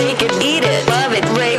take it, eat it, love it, rave.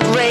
it rain.